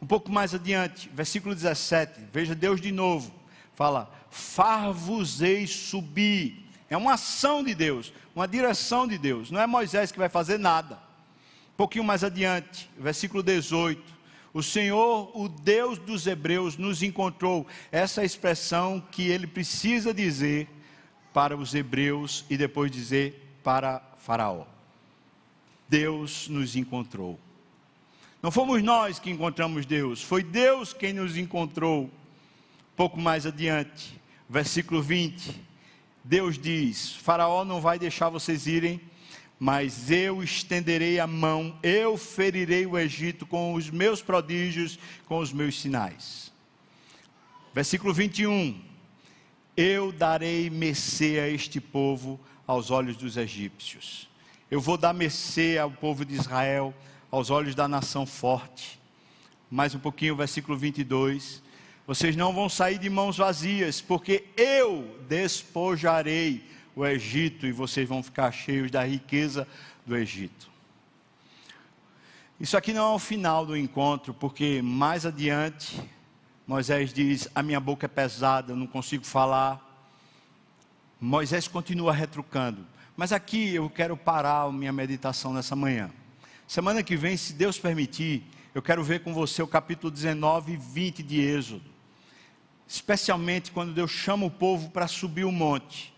Um pouco mais adiante, versículo 17, veja Deus de novo, fala: Far-vos-ei subir. É uma ação de Deus, uma direção de Deus, não é Moisés que vai fazer nada. Um pouquinho mais adiante, versículo 18: O Senhor, o Deus dos Hebreus, nos encontrou. Essa é expressão que ele precisa dizer para os hebreus e depois dizer para Faraó. Deus nos encontrou. Não fomos nós que encontramos Deus, foi Deus quem nos encontrou. Pouco mais adiante, versículo 20, Deus diz: Faraó não vai deixar vocês irem, mas eu estenderei a mão, eu ferirei o Egito com os meus prodígios, com os meus sinais. Versículo 21. Eu darei mercê a este povo aos olhos dos egípcios. Eu vou dar mercê ao povo de Israel aos olhos da nação forte. Mais um pouquinho, versículo 22. Vocês não vão sair de mãos vazias, porque eu despojarei o Egito e vocês vão ficar cheios da riqueza do Egito. Isso aqui não é o final do encontro, porque mais adiante Moisés diz: A minha boca é pesada, eu não consigo falar. Moisés continua retrucando. Mas aqui eu quero parar a minha meditação nessa manhã. Semana que vem, se Deus permitir, eu quero ver com você o capítulo 19 e 20 de Êxodo. Especialmente quando Deus chama o povo para subir o monte.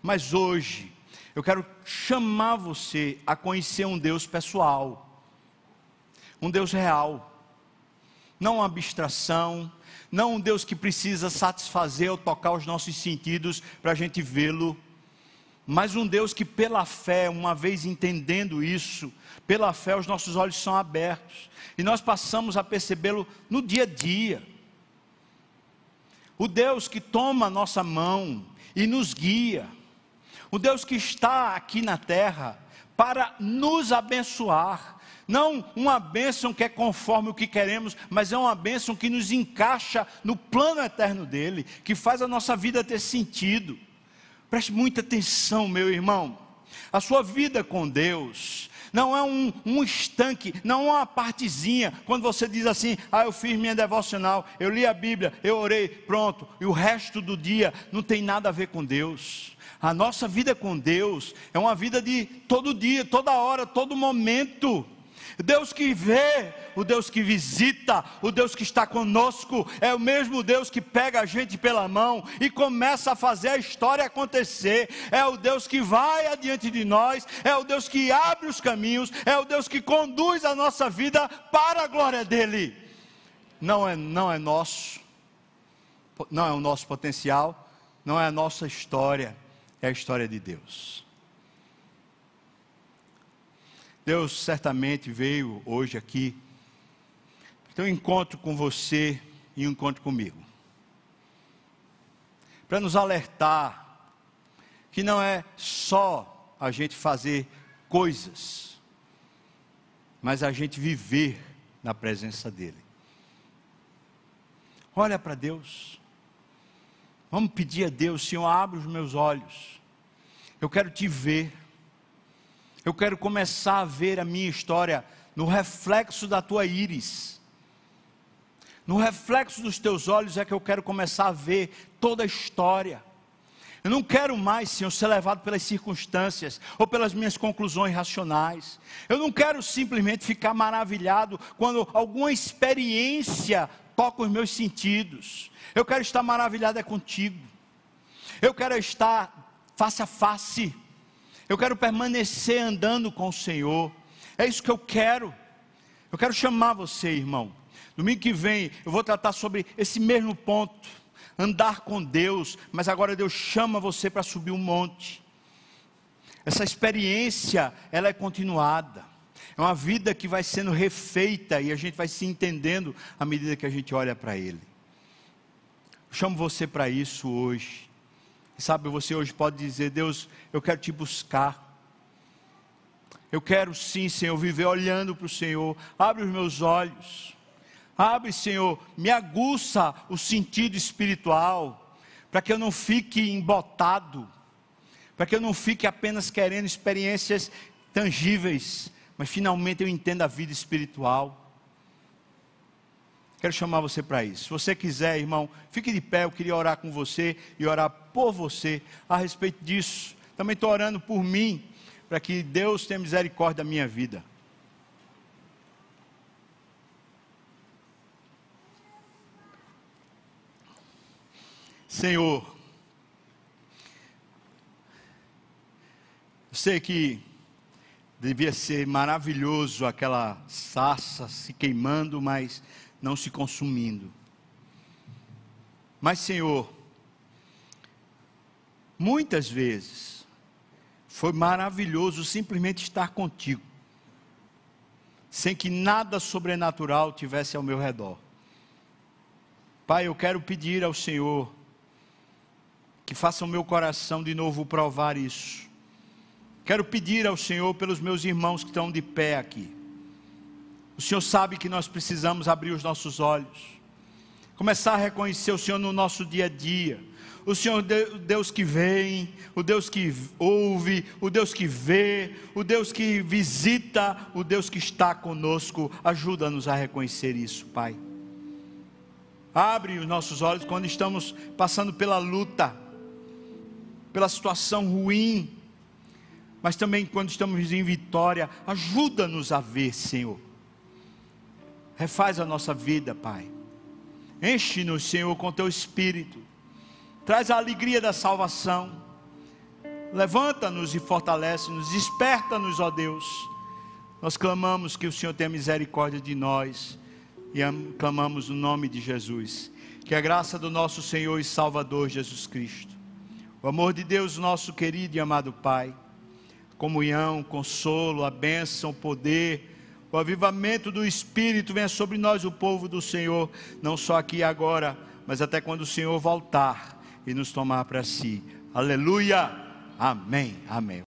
Mas hoje, eu quero chamar você a conhecer um Deus pessoal, um Deus real, não uma abstração, não um Deus que precisa satisfazer ou tocar os nossos sentidos para a gente vê-lo, mas um Deus que, pela fé, uma vez entendendo isso, pela fé, os nossos olhos são abertos e nós passamos a percebê-lo no dia a dia. O Deus que toma a nossa mão e nos guia, o Deus que está aqui na terra para nos abençoar, não uma bênção que é conforme o que queremos, mas é uma bênção que nos encaixa no plano eterno dele, que faz a nossa vida ter sentido. Preste muita atenção, meu irmão. A sua vida com Deus não é um, um estanque, não é uma partezinha. Quando você diz assim, ah, eu fiz minha devocional, eu li a Bíblia, eu orei, pronto, e o resto do dia não tem nada a ver com Deus. A nossa vida com Deus é uma vida de todo dia, toda hora, todo momento. Deus que vê, o Deus que visita, o Deus que está conosco, é o mesmo Deus que pega a gente pela mão e começa a fazer a história acontecer. É o Deus que vai adiante de nós, é o Deus que abre os caminhos, é o Deus que conduz a nossa vida para a glória dele. Não é, não é nosso, não é o nosso potencial, não é a nossa história, é a história de Deus. Deus certamente veio hoje aqui ter um encontro com você e um encontro comigo. Para nos alertar que não é só a gente fazer coisas, mas a gente viver na presença dEle. Olha para Deus. Vamos pedir a Deus, Senhor, abre os meus olhos. Eu quero te ver. Eu quero começar a ver a minha história no reflexo da tua íris. No reflexo dos teus olhos é que eu quero começar a ver toda a história. Eu não quero mais, Senhor, ser levado pelas circunstâncias ou pelas minhas conclusões racionais. Eu não quero simplesmente ficar maravilhado quando alguma experiência toca os meus sentidos. Eu quero estar maravilhado é contigo. Eu quero estar face a face eu quero permanecer andando com o Senhor. É isso que eu quero. Eu quero chamar você, irmão. Domingo que vem eu vou tratar sobre esse mesmo ponto. Andar com Deus, mas agora Deus chama você para subir um monte. Essa experiência, ela é continuada. É uma vida que vai sendo refeita e a gente vai se entendendo à medida que a gente olha para Ele. Eu chamo você para isso hoje. Sabe, você hoje pode dizer: Deus, eu quero te buscar. Eu quero sim, Senhor, viver olhando para o Senhor. Abre os meus olhos. Abre, Senhor, me aguça o sentido espiritual, para que eu não fique embotado, para que eu não fique apenas querendo experiências tangíveis, mas finalmente eu entenda a vida espiritual. Quero chamar você para isso. Se você quiser, irmão, fique de pé. Eu queria orar com você e orar por você a respeito disso. Também estou orando por mim, para que Deus tenha misericórdia da minha vida. Senhor, eu sei que devia ser maravilhoso aquela sassa se queimando, mas não se consumindo. Mas, Senhor, muitas vezes foi maravilhoso simplesmente estar contigo, sem que nada sobrenatural tivesse ao meu redor. Pai, eu quero pedir ao Senhor que faça o meu coração de novo provar isso. Quero pedir ao Senhor pelos meus irmãos que estão de pé aqui. O Senhor sabe que nós precisamos abrir os nossos olhos, começar a reconhecer o Senhor no nosso dia a dia. O Senhor, o Deus que vem, o Deus que ouve, o Deus que vê, o Deus que visita, o Deus que está conosco, ajuda-nos a reconhecer isso, Pai. Abre os nossos olhos quando estamos passando pela luta, pela situação ruim, mas também quando estamos em vitória, ajuda-nos a ver, Senhor. Refaz a nossa vida, Pai. Enche-nos, Senhor, com teu espírito. Traz a alegria da salvação. Levanta-nos e fortalece-nos. Desperta-nos, ó Deus. Nós clamamos que o Senhor tenha misericórdia de nós e clamamos no nome de Jesus. Que a graça do nosso Senhor e Salvador Jesus Cristo o amor de Deus, nosso querido e amado Pai, comunhão, consolo, a bênção, o poder, o avivamento do Espírito venha sobre nós, o povo do Senhor, não só aqui e agora, mas até quando o Senhor voltar e nos tomar para si. Aleluia! Amém, amém.